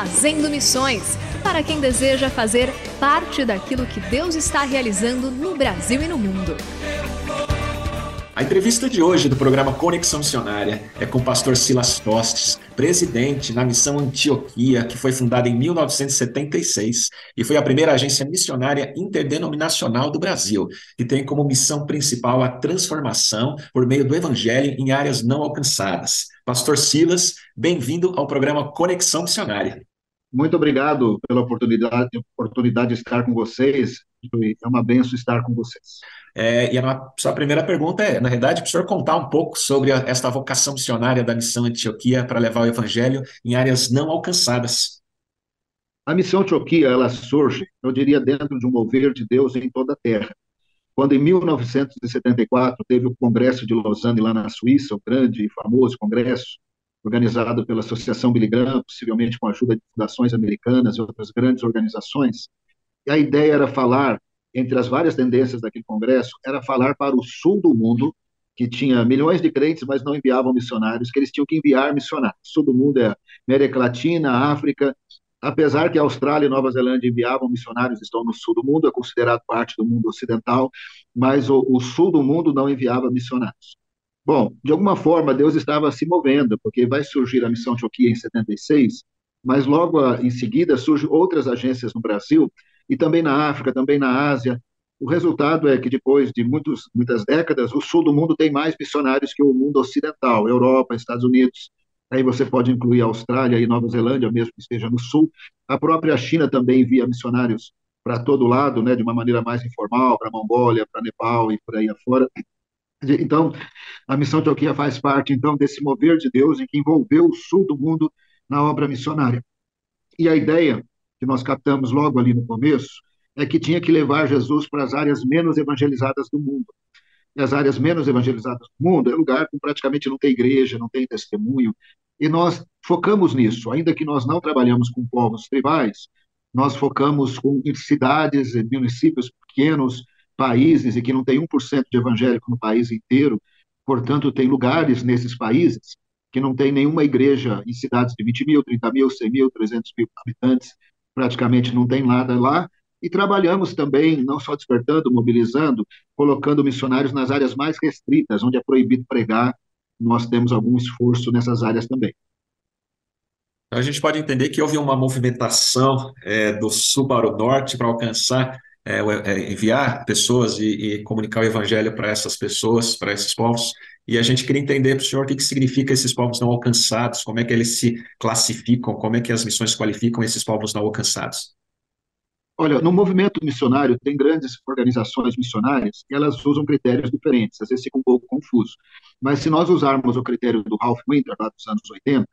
Fazendo Missões para quem deseja fazer parte daquilo que Deus está realizando no Brasil e no mundo. A entrevista de hoje do programa Conexão Missionária é com o pastor Silas Tostes, presidente na Missão Antioquia, que foi fundada em 1976 e foi a primeira agência missionária interdenominacional do Brasil, que tem como missão principal a transformação por meio do evangelho em áreas não alcançadas. Pastor Silas, bem-vindo ao programa Conexão Missionária. Muito obrigado pela oportunidade, oportunidade de estar com vocês. É uma benção estar com vocês. É, e a sua primeira pergunta é, na verdade, para o senhor contar um pouco sobre a, esta vocação missionária da Missão Antioquia para levar o evangelho em áreas não alcançadas. A Missão Antioquia, ela surge, eu diria, dentro de um mover de Deus em toda a terra. Quando em 1974 teve o Congresso de Lausanne lá na Suíça, o grande e famoso congresso, organizado pela Associação Billy Graham, possivelmente com a ajuda de fundações americanas e outras grandes organizações, e a ideia era falar, entre as várias tendências daquele congresso, era falar para o sul do mundo, que tinha milhões de crentes, mas não enviavam missionários, que eles tinham que enviar missionários. Sul do mundo é América Latina, África, apesar que a Austrália e Nova Zelândia enviavam missionários, estão no sul do mundo, é considerado parte do mundo ocidental, mas o, o sul do mundo não enviava missionários. Bom, de alguma forma Deus estava se movendo, porque vai surgir a missão Antioquia em 76, mas logo em seguida surgem outras agências no Brasil e também na África, também na Ásia. O resultado é que depois de muitos, muitas décadas, o sul do mundo tem mais missionários que o mundo ocidental, Europa, Estados Unidos. Aí você pode incluir a Austrália e Nova Zelândia, mesmo que esteja no sul. A própria China também envia missionários para todo lado, né, de uma maneira mais informal, para a Mongólia, para Nepal e por aí afora. Então, a missão Antioquia faz parte, então, desse mover de Deus em que envolveu o sul do mundo na obra missionária. E a ideia que nós captamos logo ali no começo é que tinha que levar Jesus para as áreas menos evangelizadas do mundo. E as áreas menos evangelizadas do mundo é lugar que praticamente não tem igreja, não tem testemunho. E nós focamos nisso, ainda que nós não trabalhamos com povos tribais, nós focamos com cidades, municípios pequenos, países e que não tem 1% de evangélico no país inteiro, portanto, tem lugares nesses países que não tem nenhuma igreja em cidades de 20 mil, 30 mil, 100 mil, 300 mil habitantes, praticamente não tem nada lá, e trabalhamos também, não só despertando, mobilizando, colocando missionários nas áreas mais restritas, onde é proibido pregar, nós temos algum esforço nessas áreas também. Então, a gente pode entender que houve uma movimentação é, do sul para o norte para alcançar é, é, enviar pessoas e, e, comunicar o evangelho para essas pessoas, para esses povos. E a gente queria entender para o senhor o que, que significa esses povos não alcançados, como é que eles se classificam, como é que as missões qualificam esses povos não alcançados. Olha, no movimento missionário, tem grandes organizações missionárias que elas usam critérios diferentes, às vezes fica um pouco confuso. Mas se nós usarmos o critério do Ralph Winter, lá dos anos 80,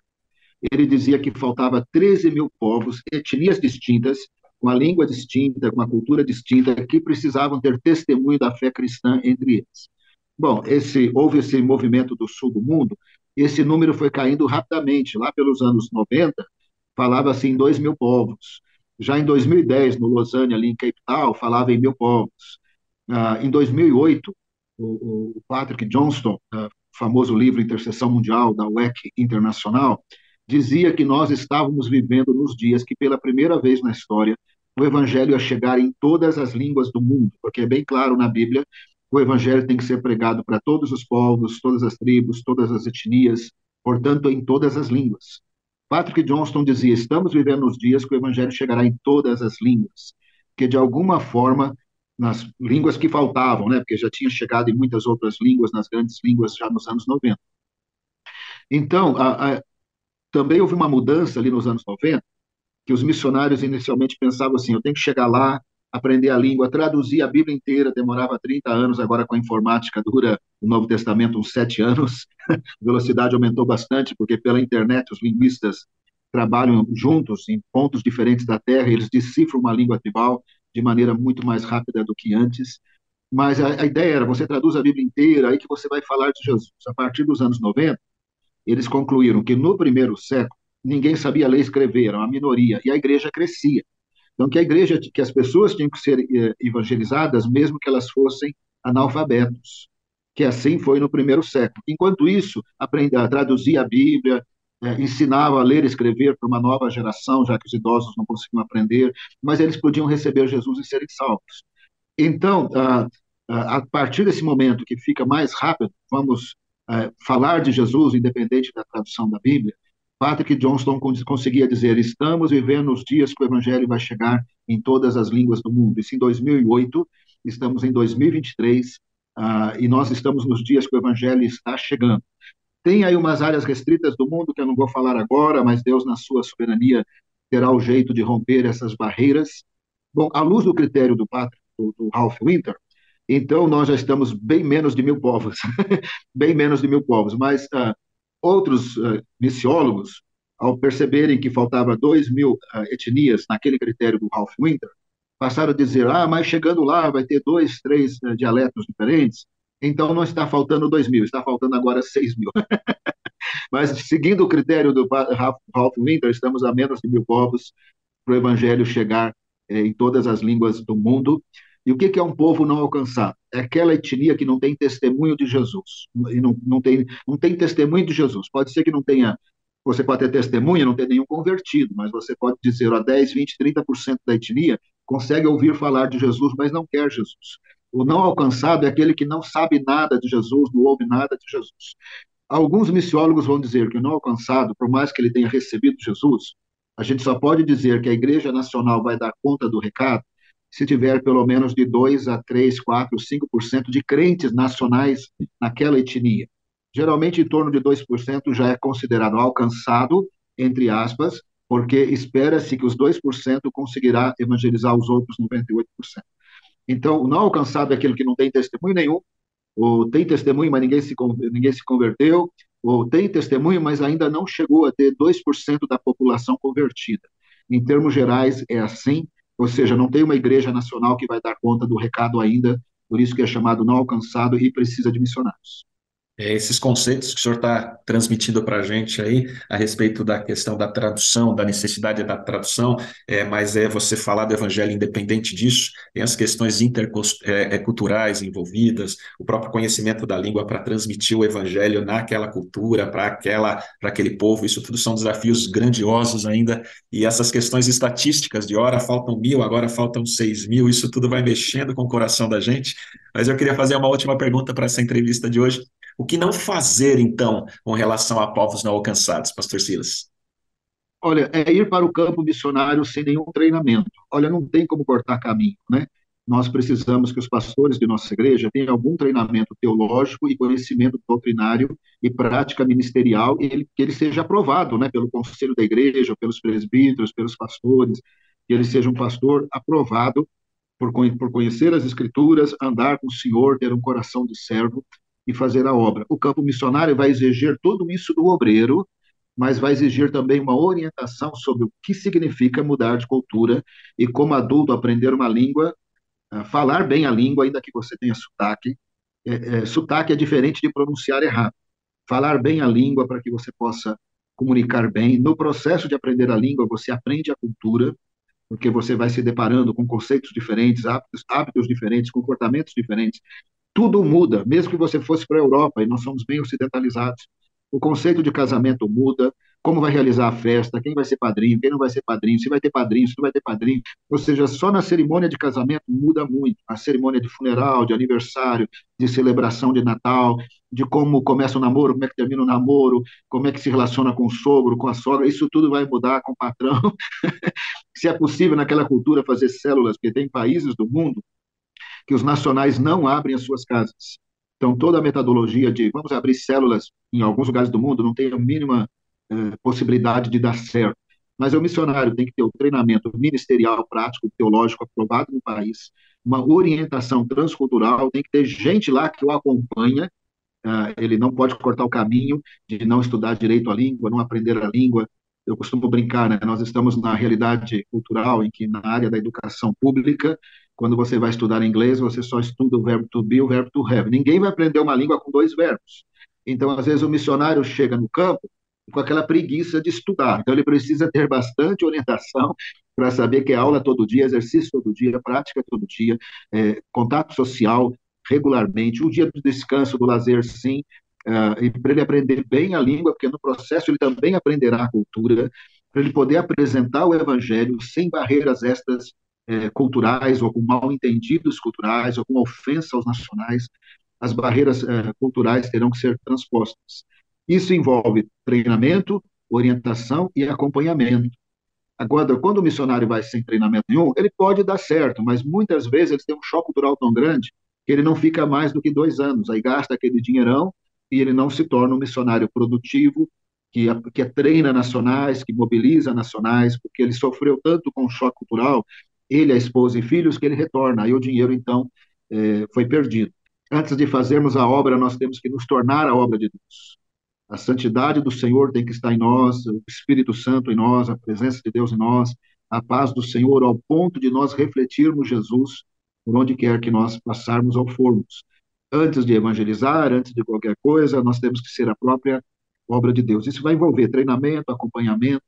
ele dizia que faltava 13 mil povos, etnias distintas, com a língua distinta, com a cultura distinta, que precisavam ter testemunho da fé cristã entre eles. Bom, esse, houve esse movimento do sul do mundo, esse número foi caindo rapidamente. Lá pelos anos 90, falava-se em 2 mil povos. Já em 2010, no Lausanne, ali em Cape Town, falava em mil povos. Uh, em 2008, o, o Patrick Johnston, uh, famoso livro Intercessão Mundial, da WEC Internacional, dizia que nós estávamos vivendo nos dias que, pela primeira vez na história, o evangelho ia chegar em todas as línguas do mundo, porque é bem claro na Bíblia, o evangelho tem que ser pregado para todos os povos, todas as tribos, todas as etnias, portanto, em todas as línguas. Patrick Johnston dizia: estamos vivendo nos dias que o evangelho chegará em todas as línguas, que de alguma forma nas línguas que faltavam, né, porque já tinha chegado em muitas outras línguas, nas grandes línguas já nos anos 90. Então, a, a, também houve uma mudança ali nos anos 90, que os missionários inicialmente pensavam assim: eu tenho que chegar lá, aprender a língua, traduzir a Bíblia inteira, demorava 30 anos, agora com a informática dura o Novo Testamento uns sete anos. a velocidade aumentou bastante, porque pela internet os linguistas trabalham juntos em pontos diferentes da Terra, eles decifram uma língua tribal de maneira muito mais rápida do que antes. Mas a, a ideia era: você traduz a Bíblia inteira, aí que você vai falar de Jesus. A partir dos anos 90, eles concluíram que no primeiro século, ninguém sabia ler e escrever, era uma minoria, e a igreja crescia. Então, que a igreja, que as pessoas tinham que ser eh, evangelizadas, mesmo que elas fossem analfabetos, que assim foi no primeiro século. Enquanto isso, aprender a traduzir a Bíblia, eh, ensinava a ler e escrever para uma nova geração, já que os idosos não conseguiam aprender, mas eles podiam receber Jesus e serem salvos. Então, a, a partir desse momento que fica mais rápido, vamos eh, falar de Jesus, independente da tradução da Bíblia, Patrick Johnston conseguia dizer: estamos vivendo os dias que o evangelho vai chegar em todas as línguas do mundo. Isso em 2008, estamos em 2023 uh, ah, e nós estamos nos dias que o evangelho está chegando. Tem aí umas áreas restritas do mundo que eu não vou falar agora, mas Deus, na sua soberania, terá o jeito de romper essas barreiras. Bom, à luz do critério do, Patrick, do, do Ralph Winter, então nós já estamos bem menos de mil povos, bem menos de mil povos, mas uh, Outros uh, missiólogos, ao perceberem que faltava 2 mil uh, etnias naquele critério do Ralph Winter, passaram a dizer: ah, mas chegando lá vai ter dois, três dialetos diferentes, então não está faltando 2 mil, está faltando agora 6 mil. mas seguindo o critério do Ralph Winter, estamos a menos de mil povos para o evangelho chegar eh, em todas as línguas do mundo. E o que é um povo não alcançado? É aquela etnia que não tem testemunho de Jesus. E não, não, tem, não tem testemunho de Jesus. Pode ser que não tenha. Você pode ter testemunha, não ter nenhum convertido, mas você pode dizer, a 10, 20, 30% da etnia consegue ouvir falar de Jesus, mas não quer Jesus. O não alcançado é aquele que não sabe nada de Jesus, não ouve nada de Jesus. Alguns missiólogos vão dizer que o não alcançado, por mais que ele tenha recebido Jesus, a gente só pode dizer que a Igreja Nacional vai dar conta do recado se tiver pelo menos de 2 a 3, 4, 5% de crentes nacionais naquela etnia. Geralmente, em torno de 2% já é considerado alcançado, entre aspas, porque espera-se que os 2% conseguirá evangelizar os outros 98%. Então, não alcançado é aquele que não tem testemunho nenhum, ou tem testemunho, mas ninguém se, ninguém se converteu, ou tem testemunho, mas ainda não chegou a ter 2% da população convertida. Em termos gerais, é assim, ou seja, não tem uma igreja nacional que vai dar conta do recado ainda, por isso que é chamado não alcançado e precisa de missionários. É, esses conceitos que o senhor está transmitindo para a gente aí, a respeito da questão da tradução, da necessidade da tradução, é, mas é você falar do evangelho independente disso, tem as questões interculturais é, é envolvidas, o próprio conhecimento da língua para transmitir o evangelho naquela cultura, para aquela, para aquele povo, isso tudo são desafios grandiosos ainda, e essas questões estatísticas de hora faltam mil, agora faltam seis mil, isso tudo vai mexendo com o coração da gente, mas eu queria fazer uma última pergunta para essa entrevista de hoje. O que não fazer, então, com relação a povos não alcançados, Pastor Silas? Olha, é ir para o campo missionário sem nenhum treinamento. Olha, não tem como cortar caminho, né? Nós precisamos que os pastores de nossa igreja tenham algum treinamento teológico e conhecimento doutrinário e prática ministerial, e que ele seja aprovado, né, pelo conselho da igreja, pelos presbíteros, pelos pastores, que ele seja um pastor aprovado por, por conhecer as escrituras, andar com o Senhor, ter um coração de servo e fazer a obra. O campo missionário vai exigir tudo isso do obreiro, mas vai exigir também uma orientação sobre o que significa mudar de cultura e, como adulto, aprender uma língua, ah, falar bem a língua, ainda que você tenha sotaque. É, é, sotaque é diferente de pronunciar errado. Falar bem a língua para que você possa comunicar bem. No processo de aprender a língua, você aprende a cultura, porque você vai se deparando com conceitos diferentes, hábitos, hábitos diferentes, comportamentos diferentes. Tudo muda, mesmo que você fosse para a Europa, e nós somos bem ocidentalizados. O conceito de casamento muda, como vai realizar a festa, quem vai ser padrinho, quem não vai ser padrinho, se vai ter padrinho, se não vai ter padrinho. Ou seja, só na cerimônia de casamento muda muito. A cerimônia de funeral, de aniversário, de celebração de Natal, de como começa o namoro, como é que termina o namoro, como é que se relaciona com o sogro, com a sogra, isso tudo vai mudar com o patrão. se é possível naquela cultura fazer células, porque tem países do mundo que os nacionais não abrem as suas casas. Então, toda a metodologia de vamos abrir células em alguns lugares do mundo não tem a mínima eh, possibilidade de dar certo. Mas o missionário tem que ter o treinamento ministerial, prático, teológico aprovado no país, uma orientação transcultural, tem que ter gente lá que o acompanha, uh, ele não pode cortar o caminho de não estudar direito a língua, não aprender a língua. Eu costumo brincar, né? Nós estamos na realidade cultural em que na área da educação pública, quando você vai estudar inglês, você só estuda o verbo to be o verbo to have. Ninguém vai aprender uma língua com dois verbos. Então, às vezes, o missionário chega no campo com aquela preguiça de estudar. Então, ele precisa ter bastante orientação para saber que é aula todo dia, exercício todo dia, prática todo dia, é, contato social regularmente, um dia de descanso, do lazer, sim, uh, e para ele aprender bem a língua, porque no processo ele também aprenderá a cultura, para ele poder apresentar o evangelho sem barreiras estas é, culturais, ou com mal entendidos culturais, ou com ofensa aos nacionais, as barreiras é, culturais terão que ser transpostas. Isso envolve treinamento, orientação e acompanhamento. Agora, quando o missionário vai sem treinamento nenhum, ele pode dar certo, mas muitas vezes ele tem um choque cultural tão grande que ele não fica mais do que dois anos, aí gasta aquele dinheirão e ele não se torna um missionário produtivo, que, que treina nacionais, que mobiliza nacionais, porque ele sofreu tanto com o choque cultural, ele, a esposa e filhos, que ele retorna, aí o dinheiro, então, é, foi perdido. Antes de fazermos a obra, nós temos que nos tornar a obra de Deus. A santidade do Senhor tem que estar em nós, o Espírito Santo em nós, a presença de Deus em nós, a paz do Senhor, ao ponto de nós refletirmos Jesus por onde quer que nós passarmos ou formos. Antes de evangelizar, antes de qualquer coisa, nós temos que ser a própria obra de Deus. Isso vai envolver treinamento, acompanhamento,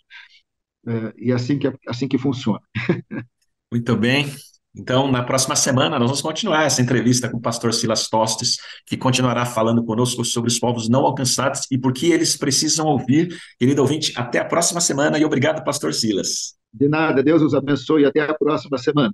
é, e assim que, assim que funciona. Muito bem. Então, na próxima semana, nós vamos continuar essa entrevista com o pastor Silas Tostes, que continuará falando conosco sobre os povos não alcançados e por que eles precisam ouvir. Querido ouvinte, até a próxima semana e obrigado, pastor Silas. De nada, Deus os abençoe e até a próxima semana.